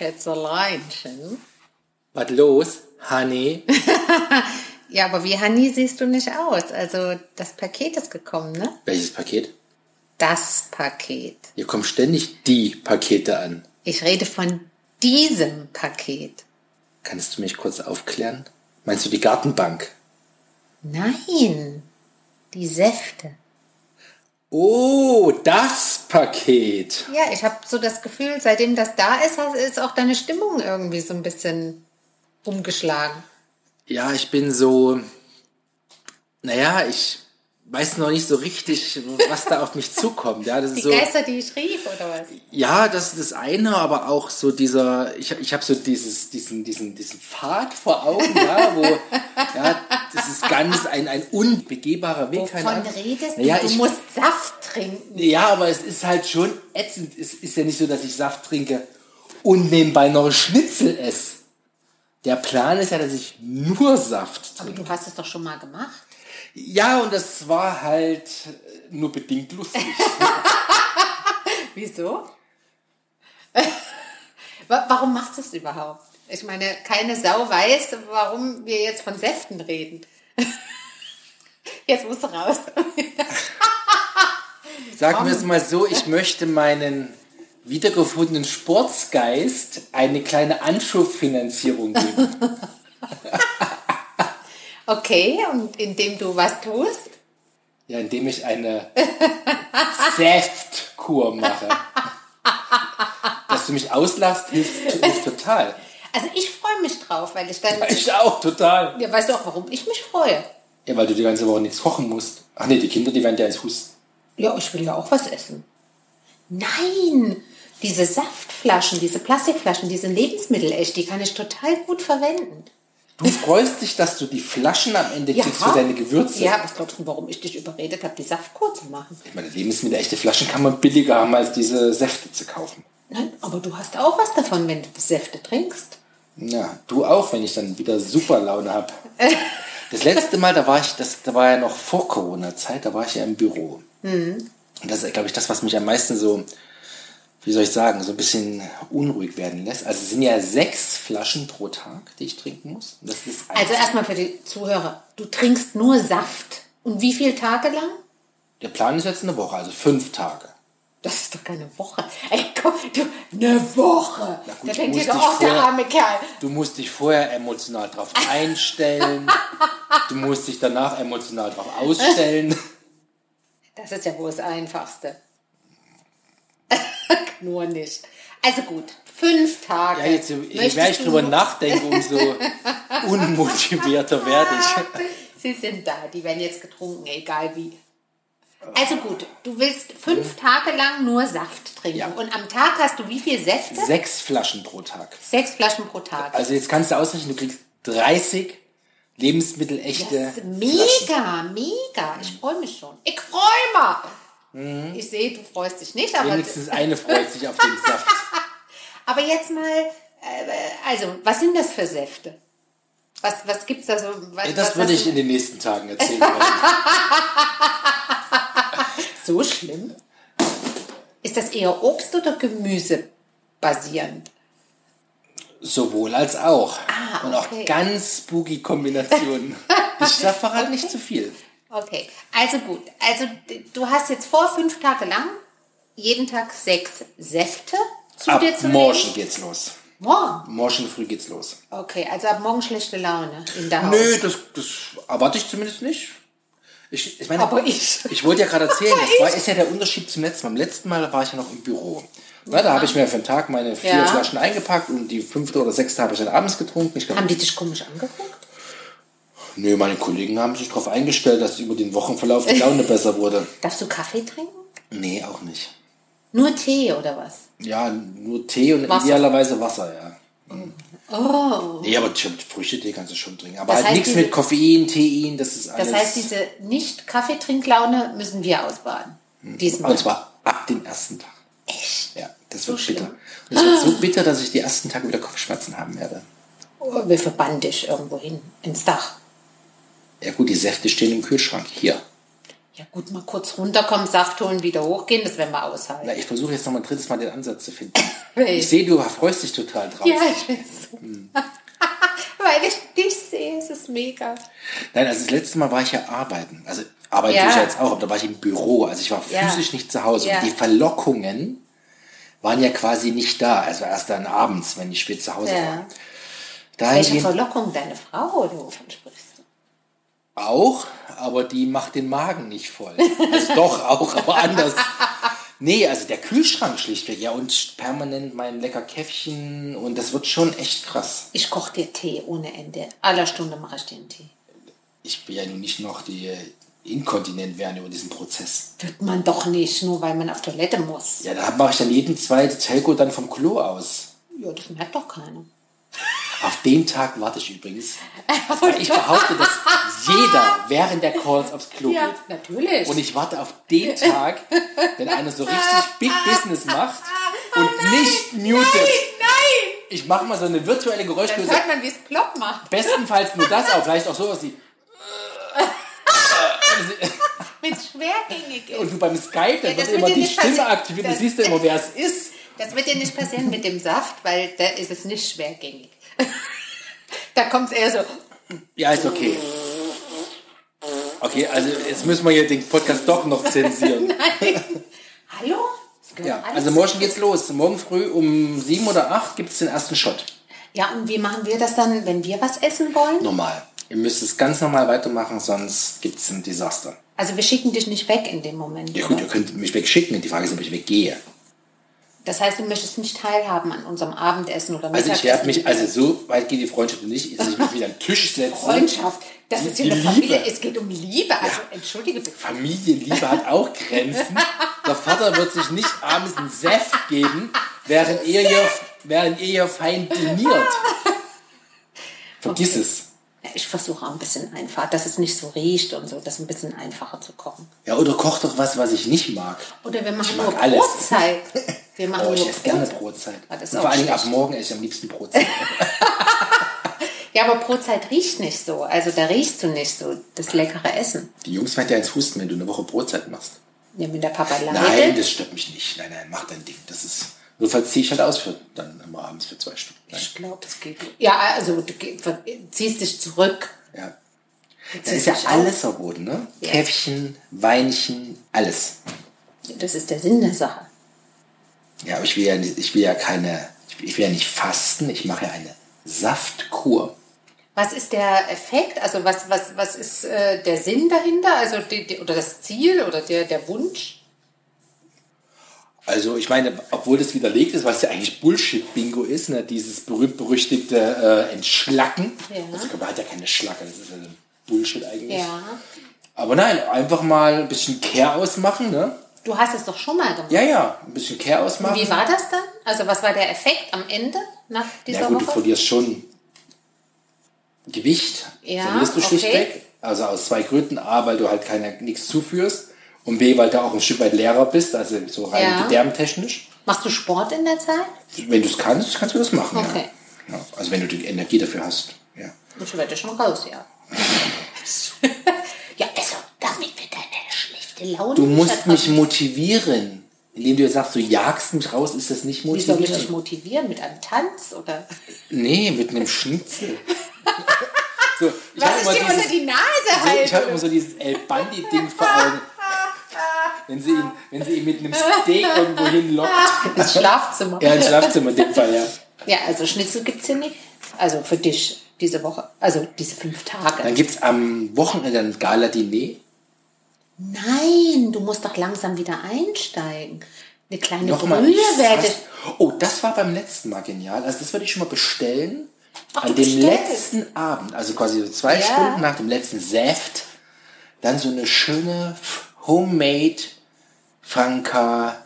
Schätzerleinchen. Was los, Honey? Ja, aber wie Honey siehst du nicht aus. Also das Paket ist gekommen, ne? Welches Paket? Das Paket. Hier kommen ständig die Pakete an. Ich rede von diesem Paket. Kannst du mich kurz aufklären? Meinst du die Gartenbank? Nein, die Säfte. Oh, das Paket. Ja, ich habe so das Gefühl, seitdem das da ist, ist auch deine Stimmung irgendwie so ein bisschen umgeschlagen. Ja, ich bin so. Naja, ich weiß noch nicht so richtig, was da auf mich zukommt. Ja, das ist Die so. Geister, die ich rief, oder was? Ja, das ist das eine, aber auch so dieser, ich, ich habe so dieses, diesen, diesen, diesen Pfad vor Augen, ja, wo, ja, das ist ganz ein, ein unbegehbarer Weg. keine Wovon Ahnung. redest du? Naja, du ich, musst Saft trinken. ja, aber es ist halt schon ätzend. Es ist ja nicht so, dass ich Saft trinke und nebenbei noch Schnitzel esse. Der Plan ist ja, dass ich nur Saft Aber trinke. du hast es doch schon mal gemacht. Ja, und das war halt nur bedingt lustig. Wieso? Wa- warum machst du es überhaupt? Ich meine, keine Sau weiß, warum wir jetzt von Säften reden. Jetzt musst du raus. Sagen wir es mal so, ich möchte meinen wiedergefundenen Sportsgeist eine kleine Anschubfinanzierung geben. Okay, und indem du was tust? Ja, indem ich eine Säftkur mache. Dass du mich auslachst, hilft, hilft total. Also ich freue mich drauf, weil ich dann... Ich auch, total. Ja, weißt du auch, warum ich mich freue? Ja, weil du die ganze Woche nichts kochen musst. Ach nee, die Kinder, die werden ja ins Husten. Ja, ich will ja auch was essen. Nein, diese Saftflaschen, diese Plastikflaschen, diese Lebensmittel echt, die kann ich total gut verwenden. Du freust dich, dass du die Flaschen am Ende Ja. kriegst für deine Gewürze. Ja, was glaubst du, warum ich dich überredet habe, die Saftkur zu machen? Ich meine, Lebensmittel, echte Flaschen kann man billiger haben, als diese Säfte zu kaufen. Nein, aber du hast auch was davon, wenn du die Säfte trinkst. Ja, du auch, wenn ich dann wieder super Laune habe. Das letzte Mal, da war ich, das, da war ja noch vor Corona-Zeit, da war ich ja im Büro. Und das ist, glaube ich, das, was mich am meisten so, wie soll ich sagen, so ein bisschen unruhig werden lässt. Also es sind ja sechs Flaschen pro Tag, die ich trinken muss. Und das ist Also erstmal für die Zuhörer, du trinkst nur Saft. Und wie viele Tage lang? Der Plan ist jetzt eine Woche, also fünf Tage. Das ist doch keine Woche. Ey, du, eine Woche. Gut, da denkt ihr doch, auch der arme Kerl. Du musst dich vorher emotional drauf einstellen. du musst dich danach emotional drauf ausstellen. Das ist ja wohl das Einfachste. nur nicht. Also gut, fünf Tage. Ja, jetzt, je mehr ich drüber nachdenke, umso unmotivierter werde ich. Sie sind da, die werden jetzt getrunken, egal wie. Also gut, du willst fünf Tage lang nur Saft trinken. Ja. Und am Tag hast du wie viel Säfte? Sechs Flaschen pro Tag. Sechs Flaschen pro Tag. Also jetzt kannst du ausrechnen, du kriegst 30 Lebensmittel-echte Das ist Flaschen. mega, mega. Ich freue mich schon. Ich freue mich. Ich sehe, du freust dich nicht, aber, Mhm. Wenigstens eine freut sich auf den Saft. aber jetzt mal, äh, also, was sind das für Säfte? Was, was gibt's da so? Was, Ja, das was würde ich in den nächsten Tagen erzählen. So schlimm? Ist das eher Obst- oder Gemüse basierend? Sowohl als auch. Ah, Und auch okay. ganz spooky Kombinationen. ich verrate nicht zu viel. Okay, also gut. Also du hast jetzt vor, fünf Tage lang jeden Tag sechs Säfte zu Ab dir zu morgen nehmen. geht's los. Morgen? Morgen früh geht's los. Okay, also ab morgen schlechte Laune in der Haus. Nö, das, das erwarte ich zumindest nicht. Ich, ich meine, Aber ich. Ich wollte ja gerade erzählen, das war, ist ja der Unterschied zum letzten Mal. Beim letzten Mal war ich ja noch im Büro. Na, da habe ich mir für den Tag meine vier Ja. Flaschen eingepackt und die fünfte oder sechste habe ich dann abends getrunken. Ich glaube, Haben die dich komisch angeguckt? nö, meine Kollegen haben sich darauf eingestellt, dass über den Wochenverlauf die Laune besser wurde. Darfst du Kaffee trinken? Nee, auch nicht. Nur Tee oder was? Ja, nur Tee und Wasser. idealerweise Wasser, ja. Oh. Nee, aber Früchtetee kannst du schon trinken. Aber Das halt nichts mit Koffein, Tein, das ist alles. Das heißt, diese Nicht-Kaffeetrinklaune müssen wir ausbaden. Diesmal. Und zwar ab dem ersten Tag. Echt? Ja, das So wird bitter. schlimm. Und es wird so bitter, dass ich die ersten Tage wieder Kopfschmerzen haben werde. Oh, wir verbannen dich irgendwo hin, ins Dach. Ja gut, die Säfte stehen im Kühlschrank. Hier. Ja gut, mal kurz runterkommen, Saft holen, wieder hochgehen, das werden wir aushalten. Na, ich versuche jetzt noch mal ein drittes Mal den Ansatz zu finden. Ich sehe, du freust dich total drauf. Ja, ich bin so. Weil ich dich sehe, es ist mega. Nein, also das letzte Mal war ich ja arbeiten. Also arbeite Ja. ich ja jetzt auch, aber da war ich im Büro. Also ich war Ja. physisch nicht zu Hause. Ja. Und die Verlockungen waren ja quasi nicht da. Also erst dann abends, wenn ich spät zu Hause Ja. war. Welche Dahingehend Verlockung deine Frau, oder wovon sprichst? Auch, aber die macht den Magen nicht voll. Also doch auch, aber anders. Nee, also der Kühlschrank schlichtweg, ja, und permanent mein lecker Käffchen und das wird schon echt krass. Ich koche dir Tee ohne Ende. Aller Stunde mache ich dir einen Tee. Ich will ja nun nicht noch die inkontinent werden über diesen Prozess. Wird man doch nicht, nur weil man auf Toilette muss. Ja, da mache ich dann jeden zweiten Telco dann vom Klo aus. Ja, das merkt doch keiner. Auf den Tag warte ich übrigens. Weil ich behaupte, dass jeder während der Calls aufs Klo Ja, geht. natürlich. Und ich warte auf den Tag, wenn einer so richtig Big Business macht und nicht mutet. nein! Ich mache mal so eine virtuelle Dann Geräuschkulisse. hört man, wie es plopp macht. Bestenfalls nur das, aber vielleicht auch sowas wie. Wenn es schwergängig ist. Und du beim Skype, dann Ja, wird immer die Stimme aktiviert. Du siehst ja immer, wer es ist. Das wird dir nicht passieren mit dem Saft, weil da ist es nicht schwergängig. da kommt es eher so. Ja, ist okay. Okay, also jetzt müssen wir hier den Podcast doch noch zensieren. Hallo? Das gehört Ja, also morgen geht's los. Morgen früh um sieben oder acht gibt es den ersten Shot. Ja, und wie machen wir das dann, wenn wir was essen wollen? Normal. Ihr müsst es ganz normal weitermachen, sonst gibt es ein Desaster. Also wir schicken dich nicht weg in dem Moment. Ja gut, oder? ihr könnt mich wegschicken. Die Frage ist, ob ich weggehe. Das heißt, du möchtest nicht teilhaben an unserem Abendessen oder Also ich Mittagessen. werde mich, also so weit geht die Freundschaft nicht, dass ich mich wieder an den Tisch setze. Freundschaft. Das ist hier eine Familie. Liebe. Es geht um Liebe. Also entschuldige bitte. Familienliebe hat auch Grenzen. Der Vater wird sich nicht abends einen Saft geben, während ihr hier, während ihr hier fein diniert. Vergiss Okay. es. Ich versuche auch ein bisschen einfach, dass es nicht so riecht und so, das ein bisschen einfacher zu kochen. Ja, oder koch doch was, was ich nicht mag. Oder wir machen nur alles. Brotzeit. Wir machen Oh, ich nur esse gerne Brotzeit. Ah, vor allen Dingen ab morgen esse ich am liebsten Brotzeit. Ja, aber Brotzeit riecht nicht so. Also da riechst du nicht so das leckere Essen. Die Jungs fällt ja ins Husten, wenn du eine Woche Brotzeit machst. Ja, wenn der Papa leidet. Nein, das stört mich nicht. Nein, nein, mach dein Ding. Das ist. Notfalls ziehe ich halt aus für dann immer abends für zwei Stunden. Nein. ich glaube, es geht. Ja, also du ziehst dich zurück. Ja. Das ist ja auf. alles verboten, ne? Ja. Käffchen, Weinchen, alles. Das ist der Sinn der Sache. Ja, aber ich will ja, nicht- ich will ja keine, ich will ja nicht fasten, ich mache ja eine Saftkur. Was ist der Effekt? Also was, was, was ist äh, der Sinn dahinter? Also die, die, oder das Ziel oder der, der Wunsch? Also ich meine, obwohl das widerlegt ist, was ja eigentlich Bullshit-Bingo ist, ne? dieses berühmt-berüchtigte äh, Entschlacken. Ja. Also Körper hat ja keine Schlacke, das ist ja Bullshit eigentlich. Ja. Aber nein, einfach mal ein bisschen Care ausmachen, ne? Du hast es doch schon mal gemacht. Ja, ja, ein bisschen Care ausmachen. Wie war das dann? Also was war der Effekt am Ende nach dieser Ja gut, du Woche? verlierst schon Gewicht, Ja, verlierst du okay. schlichtweg. Also aus zwei Gründen. A, weil du halt keine, nichts zuführst. Und B, weil du auch ein Stück weit leerer bist, also so rein Ja. gedärmtechnisch. Machst du Sport in der Zeit? Wenn du es kannst, kannst du das machen. Okay. Ja. Ja, also wenn du die Energie dafür hast. Ja. Ich werde schon raus, ja. ja, also, damit wir deine schlechte Laune Du musst mich motivieren. Indem du jetzt sagst, du jagst mich raus, ist das nicht Wie soll ich dich motivieren. Mit einem Tanz? Oder? Nee, mit einem Schnitzel. so, ich Was ich dir unter die Nase So, ich habe halte? immer so dieses El Bandi-Ding vor Augen. Wenn sie, ihn, wenn sie ihn mit einem Steak irgendwo hinlockt. Das Schlafzimmer. Ja, ins Schlafzimmer in dem Fall, ja. Ja, also Schnitzel gibt es hier nicht. Also für dich diese Woche. Also diese fünf Tage. Dann gibt es am Wochenende ein Gala-Diner. Nein, du musst doch langsam wieder einsteigen. Eine kleine Nochmal. Brühe ich werde. Oh, das war beim letzten Mal genial. Also das würde ich schon mal bestellen. Ach, An dem bestellst. letzten Abend, also quasi so zwei Ja. Stunden nach dem letzten Saft, dann so eine schöne Homemade Franca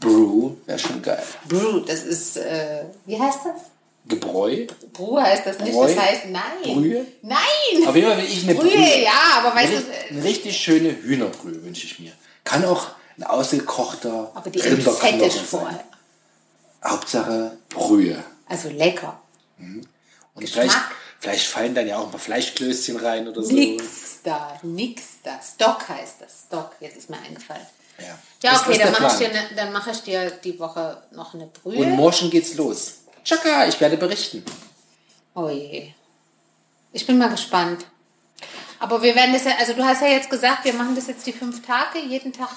Brew. Wäre schon geil. Brew, das ist, äh, wie heißt das? Gebräu. Brew heißt das nicht, Bräu? das heißt nein. Brühe? Nein! Auf jeden Fall will ich eine Brühe, Brühe. ja, aber weißt du, eine richtig schöne Hühnerbrühe wünsche ich mir. Kann auch ein ausgekochter aber die Rinderknochen sein. Hauptsache Brühe. Also lecker. Und Geschmack. vielleicht, Vielleicht fallen dann ja auch ein paar Fleischklößchen rein oder so. Nix da, nix da. Stock heißt das. Stock, jetzt ist mir eingefallen. Ja, Ja, okay, dann mache dir ne, dann mach ich dir die Woche noch eine Brühe. Und morgen geht's los. Tschakka, ich werde berichten. Oh je. Ich bin mal gespannt. Aber wir werden das ja, also du hast ja jetzt gesagt, wir machen das jetzt die fünf Tage, jeden Tag.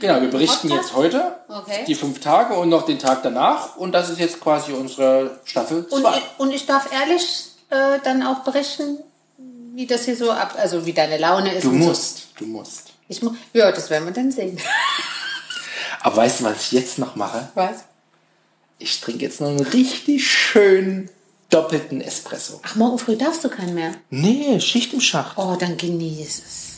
Genau, wir berichten Podcast? jetzt heute Okay. die fünf Tage und noch den Tag danach. Und das ist jetzt quasi unsere Staffel Und, 2. ich- und ich darf ehrlich äh, dann auch berichten, wie das hier so ab, also wie deine Laune ist. Du und musst, du musst. Ich ja, das werden wir dann sehen. Aber weißt du, was ich jetzt noch mache? Was? Ich trinke jetzt noch einen richtig schönen doppelten Espresso. Ach, morgen früh darfst du keinen mehr. Nee, Schicht im Schacht. Oh, dann genieß es.